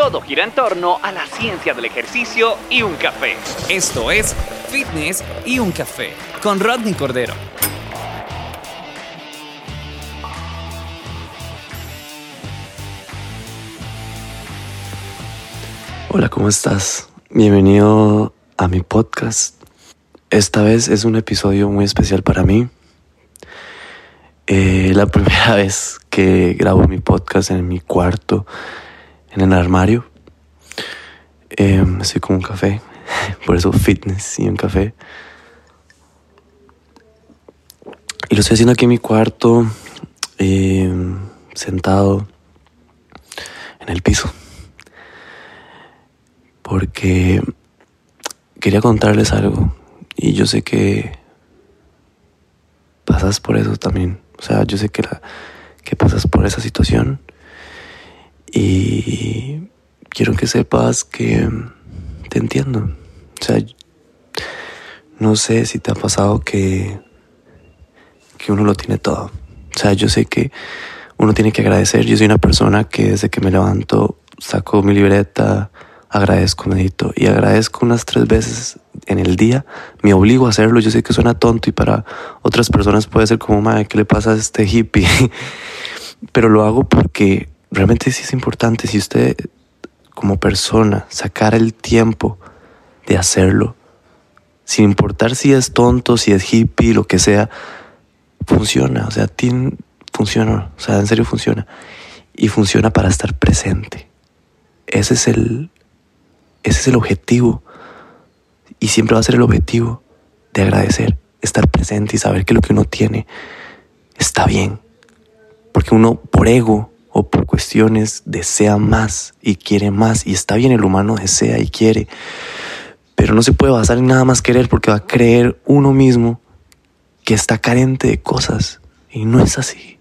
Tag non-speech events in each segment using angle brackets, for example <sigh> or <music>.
Todo gira en torno a la ciencia del ejercicio y un café. Esto es Fitness y un café con Rodney Cordero. Hola, ¿cómo estás? Bienvenido a mi podcast. Esta vez es un episodio muy especial para mí. Eh, la <laughs> primera vez que grabo mi podcast en mi cuarto en el armario. Eh, estoy con un café, <laughs> por eso fitness y un café. Y lo estoy haciendo aquí en mi cuarto, eh, sentado en el piso. Porque quería contarles algo. Y yo sé que pasas por eso también. O sea, yo sé que, que pasas por esa situación. Y quiero que sepas que te entiendo. O sea, no sé si te ha pasado que, que uno lo tiene todo. O sea, yo sé que uno tiene que agradecer. Yo soy una persona que desde que me levanto saco mi libreta, agradezco, medito y agradezco unas tres veces en el día. Me obligo a hacerlo. Yo sé que suena tonto y para otras personas puede ser como, madre, ¿qué le pasa a este hippie? <laughs> Pero lo hago porque realmente sí es importante si usted como persona sacar el tiempo de hacerlo, sin importar si es tonto, si es hippie, lo que sea, funciona, o sea, tiene, funciona, o sea, en serio funciona. Y funciona para estar presente. Ese es el, ese es el objetivo. Y siempre va a ser el objetivo de agradecer, estar presente y saber que lo que uno tiene está bien. Porque uno, por ego, por cuestiones desea más y quiere más y está bien el humano desea y quiere pero no se puede basar en nada más querer porque va a creer uno mismo que está carente de cosas y no es así.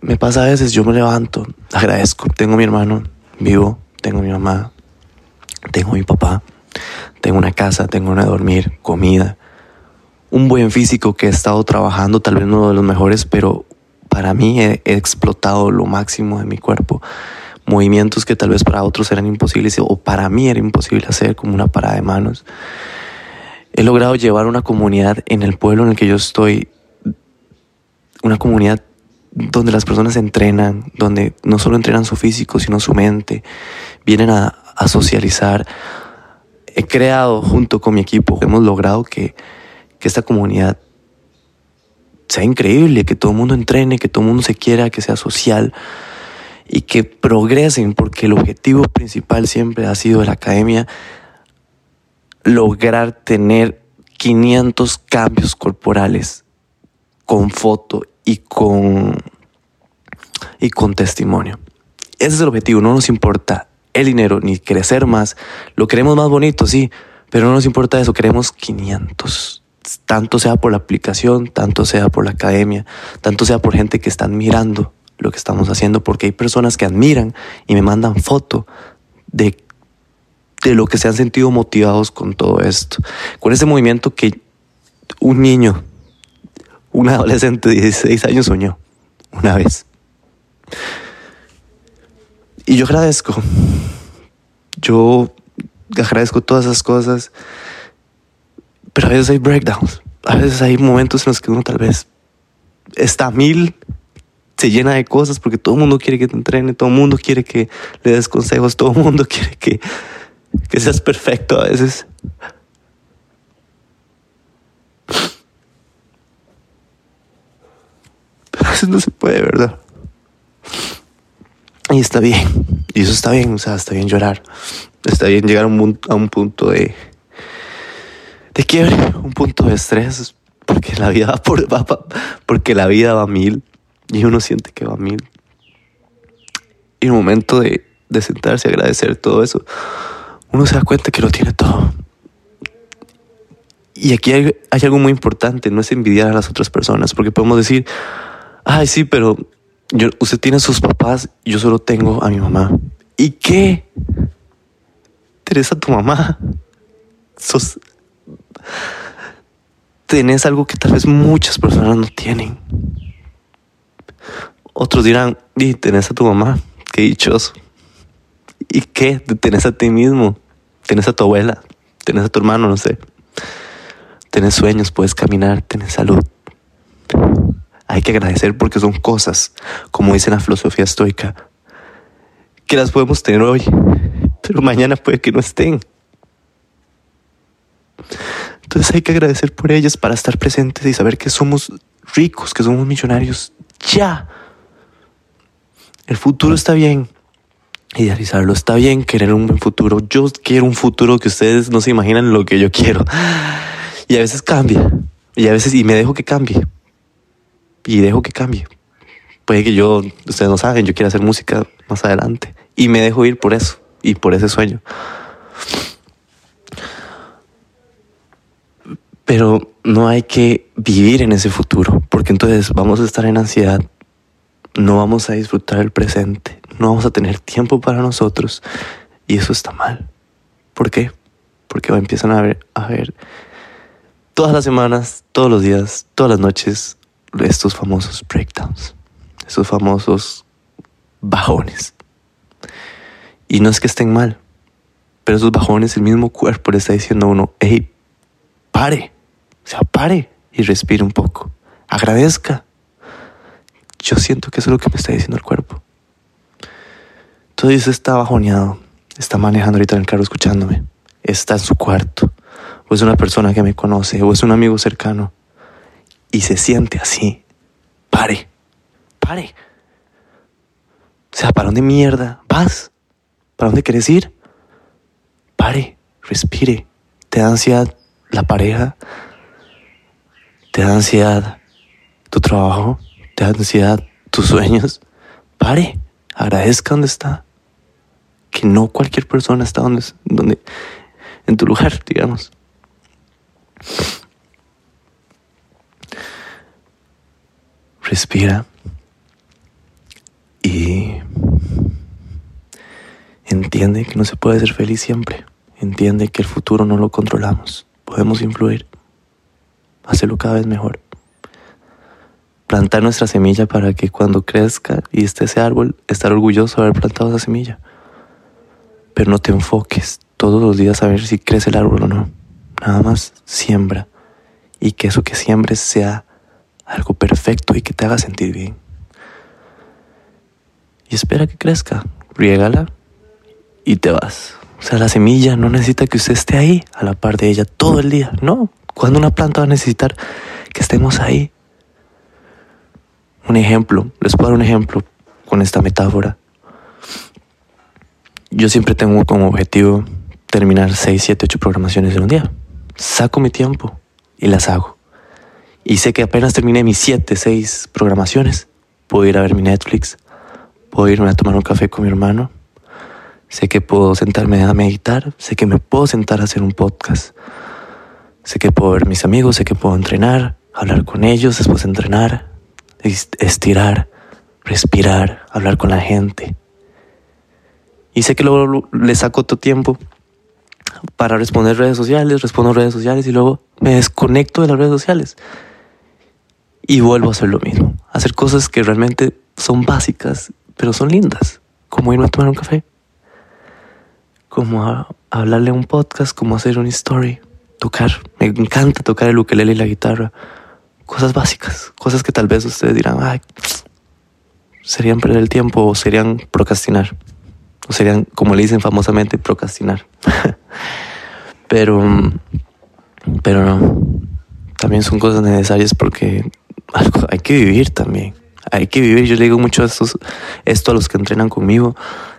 Me pasa a veces yo me levanto agradezco tengo mi hermano vivo tengo mi mamá tengo mi papá tengo una casa tengo una dormir comida un buen físico que he estado trabajando tal vez no de los mejores pero para mí he, explotado lo máximo de mi cuerpo. Movimientos que tal vez para otros eran imposibles o para mí era imposible hacer, como una parada de manos. He logrado llevar una comunidad en el pueblo en el que yo estoy, una comunidad donde las personas entrenan, donde no solo entrenan su físico, sino su mente, vienen a, a socializar. He creado junto con mi equipo, hemos logrado que, que esta comunidad sea increíble, que todo el mundo entrene, que todo el mundo se quiera, que sea social y que progresen, porque el objetivo principal siempre ha sido de la academia lograr tener 500 cambios corporales con foto y con y con testimonio. Ese es el objetivo, no nos importa el dinero ni crecer más, lo queremos más bonito, sí, pero no nos importa eso, queremos 500 tanto sea por la aplicación, tanto sea por la academia, tanto sea por gente que están mirando lo que estamos haciendo, porque hay personas que admiran y me mandan foto de, de lo que se han sentido motivados con todo esto, con ese movimiento que un niño, un adolescente de 16 años soñó una vez. Y yo agradezco, yo agradezco todas esas cosas pero a veces hay breakdowns. A veces hay momentos en los que uno tal vez está mil, se llena de cosas porque todo el mundo quiere que te entrene, todo el mundo quiere que le des consejos, todo el mundo <laughs> quiere que, que seas perfecto a veces. Pero a veces no se puede, ¿verdad? Y está bien. Y eso está bien, o sea, está bien llorar. Está bien llegar a un, a un punto de de quiebre, un punto de estrés, porque la vida va por, porque la vida va a mil y uno siente que va a mil. Y un momento de, de sentarse a agradecer todo eso, uno se da cuenta que lo tiene todo. Y aquí hay, algo muy importante, no es envidiar a las otras personas, porque podemos decir, ay, sí, pero yo, usted tiene a sus papás, yo solo tengo a mi mamá. ¿Y qué? Teresa, tu mamá. Sos... Tenés algo que tal vez muchas personas no tienen. Otros dirán, y tenés a tu mamá, qué dichoso. ¿Y qué? Tenés a ti mismo, tenés a tu abuela, tenés a tu hermano, no sé. Tienes sueños, puedes caminar, tienes salud. Hay que agradecer porque son cosas, como dice la filosofía estoica, que las podemos tener hoy, pero mañana puede que no estén. Entonces hay que agradecer por ellas para estar presentes y saber que somos ricos, que somos millonarios ya. El futuro está bien. Idealizarlo está bien, querer un buen futuro. Yo quiero un futuro que ustedes no se imaginan lo que yo quiero. Y a veces cambia. Y a veces, y me dejo que cambie. Y dejo que cambie. Puede que yo, ustedes no saben, yo quiero hacer música más adelante. Y me dejo ir por eso. Y por ese sueño. Pero no hay que vivir en ese futuro. Porque entonces vamos a estar en ansiedad. No vamos a disfrutar el presente. No vamos a tener tiempo para nosotros. Y eso está mal. ¿Por qué? Porque empiezan a ver, a ver todas las semanas, todos los días, todas las noches, estos famosos breakdowns, estos famosos bajones. Y no es que estén mal, pero esos bajones el mismo cuerpo le está diciendo a uno, hey, pare, o sea, pare y respire un poco, agradezca. Yo siento que eso es lo que me está diciendo el cuerpo. Entonces está bajoneado, está manejando ahorita en el carro escuchándome, está en su cuarto, o es una persona que me conoce, o es un amigo cercano, y se siente así, pare, pare. O sea, ¿para dónde mierda vas? ¿Para dónde quieres ir? Pare, respire. ¿Te da ansiedad la pareja? ¿Te da ansiedad tu trabajo? ¿Te da ansiedad tus sueños? Pare, agradezca donde está. Que no cualquier persona está donde, donde en tu lugar, digamos. Respira y entiende que no se puede ser feliz siempre. Entiende que el futuro no lo controlamos. Podemos influir, hacerlo cada vez mejor. Plantar nuestra semilla para que cuando crezca y esté ese árbol, estar orgulloso de haber plantado esa semilla. Pero no te enfoques todos los días a ver si crece el árbol o no. Nada más siembra y que eso que siembres sea algo perfecto y que te haga sentir bien. Y espera que crezca, riégala y te vas. O sea, la semilla no necesita que usted esté ahí a la par de ella todo el día. No, cuando una planta va a necesitar que estemos ahí. Un ejemplo, les puedo dar un ejemplo con esta metáfora. Yo siempre tengo como objetivo terminar 6, 7, 8 programaciones en un día saco mi tiempo y las hago. Y sé que apenas terminé mis 7, 6 programaciones, puedo ir a ver mi Netflix, puedo irme a tomar un café con mi hermano, sé que puedo sentarme a meditar, sé que me puedo sentar a hacer un podcast, sé que puedo ver mis amigos, sé que puedo entrenar, hablar con ellos después de entrenar, estirar, respirar, hablar con la gente. Y sé que luego le saco todo tiempo para responder redes sociales, respondo redes sociales y luego me desconecto de las redes sociales. Y vuelvo a hacer lo mismo. Hacer cosas que realmente son básicas, pero son lindas. Como irme a tomar un café. Como hablarle a un podcast, como hacer una story. Tocar. Me encanta tocar el ukelele y la guitarra. Cosas básicas. Cosas que tal vez ustedes dirán, ay, serían perder el tiempo o serían procrastinar o serían, como le dicen famosamente, procrastinar. <laughs> pero, pero no, también son cosas necesarias porque hay que vivir también. Hay que vivir. Yo le digo mucho esto, esto a los que entrenan conmigo.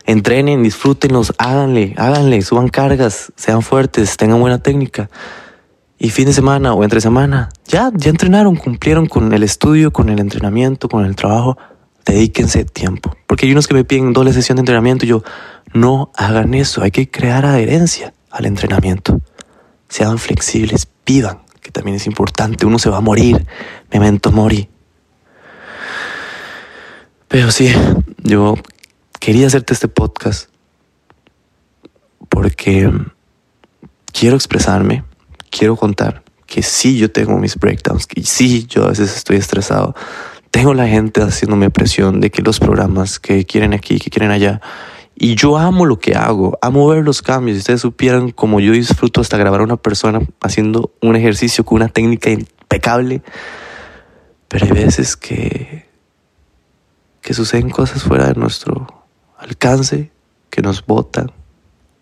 Entrenen, disfrútenlos, háganle, háganle, suban cargas, sean fuertes, tengan buena técnica. Y fin de semana o entre semana, ya, ya entrenaron, cumplieron con el estudio, con el entrenamiento, con el trabajo. dedíquense tiempo. Porque hay unos que me piden doble sesión de entrenamiento y yo, no hagan eso, hay que crear adherencia al entrenamiento. Sean flexibles, pidan, que también es importante, uno se va a morir, memento mori. Pero sí, yo quería hacerte este podcast porque quiero expresarme, quiero contar que sí yo tengo mis breakdowns, que sí yo a veces estoy estresado. Tengo la gente haciéndome presión de que los programas que quieren aquí, que quieren allá. Y yo amo lo que hago, amo ver los cambios. Si ustedes supieran como yo disfruto hasta grabar a una persona haciendo un ejercicio con una técnica impecable. Pero hay veces que, que suceden cosas fuera de nuestro alcance, que nos botan,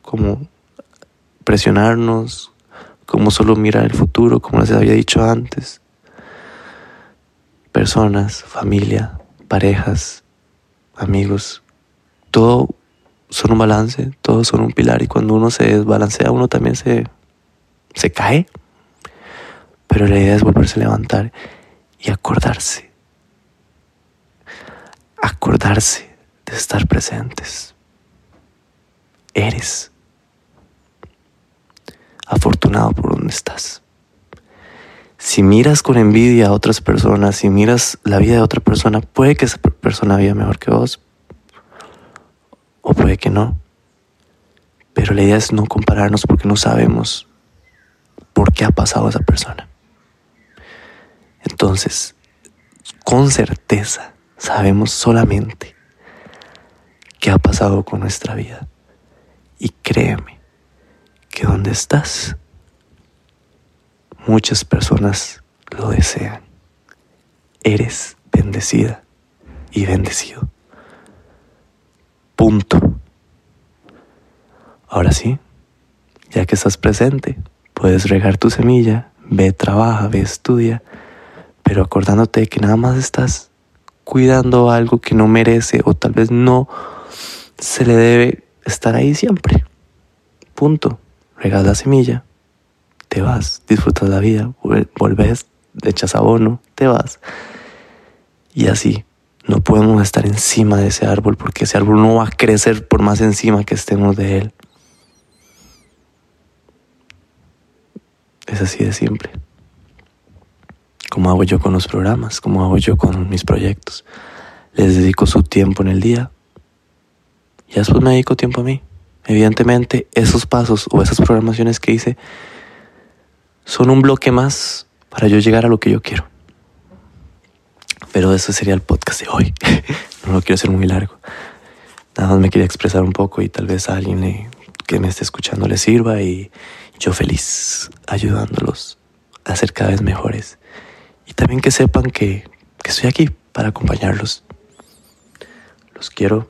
como presionarnos, como solo mirar el futuro, como les había dicho antes. Personas, familia, parejas, amigos, todo son un balance, todos son un pilar y cuando uno se desbalancea uno también se, se cae. Pero la idea es volverse a levantar y acordarse. Acordarse de estar presentes. Eres afortunado por donde estás. Si miras con envidia a otras personas, si miras la vida de otra persona, puede que esa persona viva mejor que vos, o puede que no. Pero la idea es no compararnos porque no sabemos por qué ha pasado esa persona. Entonces, con certeza, sabemos solamente qué ha pasado con nuestra vida. Y créeme, que donde estás, muchas personas lo desean. Eres bendecida y bendecido. Punto. Ahora sí, ya que estás presente, puedes regar tu semilla, ve, trabaja, ve, estudia, pero acordándote de que nada más estás cuidando algo que no merece o tal vez no se le debe estar ahí siempre. Punto regas la semilla, te vas, disfrutas la vida, volves, echas abono, te vas. Y así, no podemos estar encima de ese árbol porque ese árbol no va a crecer por más encima que estemos de él. Es así de simple. Como hago yo con los programas, como hago yo con mis proyectos. Les dedico su tiempo en el día y después me dedico tiempo a mí. Evidentemente, esos pasos o esas programaciones que hice son un bloque más para yo llegar a lo que yo quiero. Pero eso sería el podcast de hoy. <laughs> no lo quiero hacer muy largo. Nada más me quería expresar un poco y tal vez a alguien que me esté escuchando le sirva y yo feliz ayudándolos a ser cada vez mejores. Y también que sepan que, que estoy aquí para acompañarlos. Los quiero